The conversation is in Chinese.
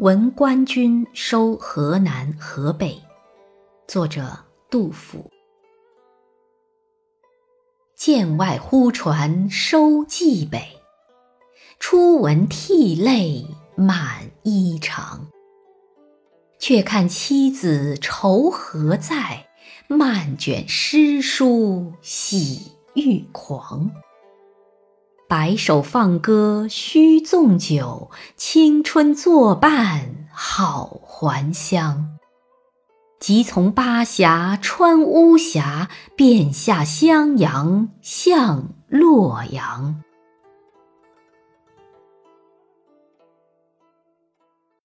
闻官军收河南、河北。作者杜甫。剑外忽传收蓟北，初闻涕泪满衣裳。却看妻子愁何在，漫卷诗书喜欲狂。白首放歌须纵酒，青春作伴好还乡。即从巴峡穿巫峡，便下襄阳向洛阳。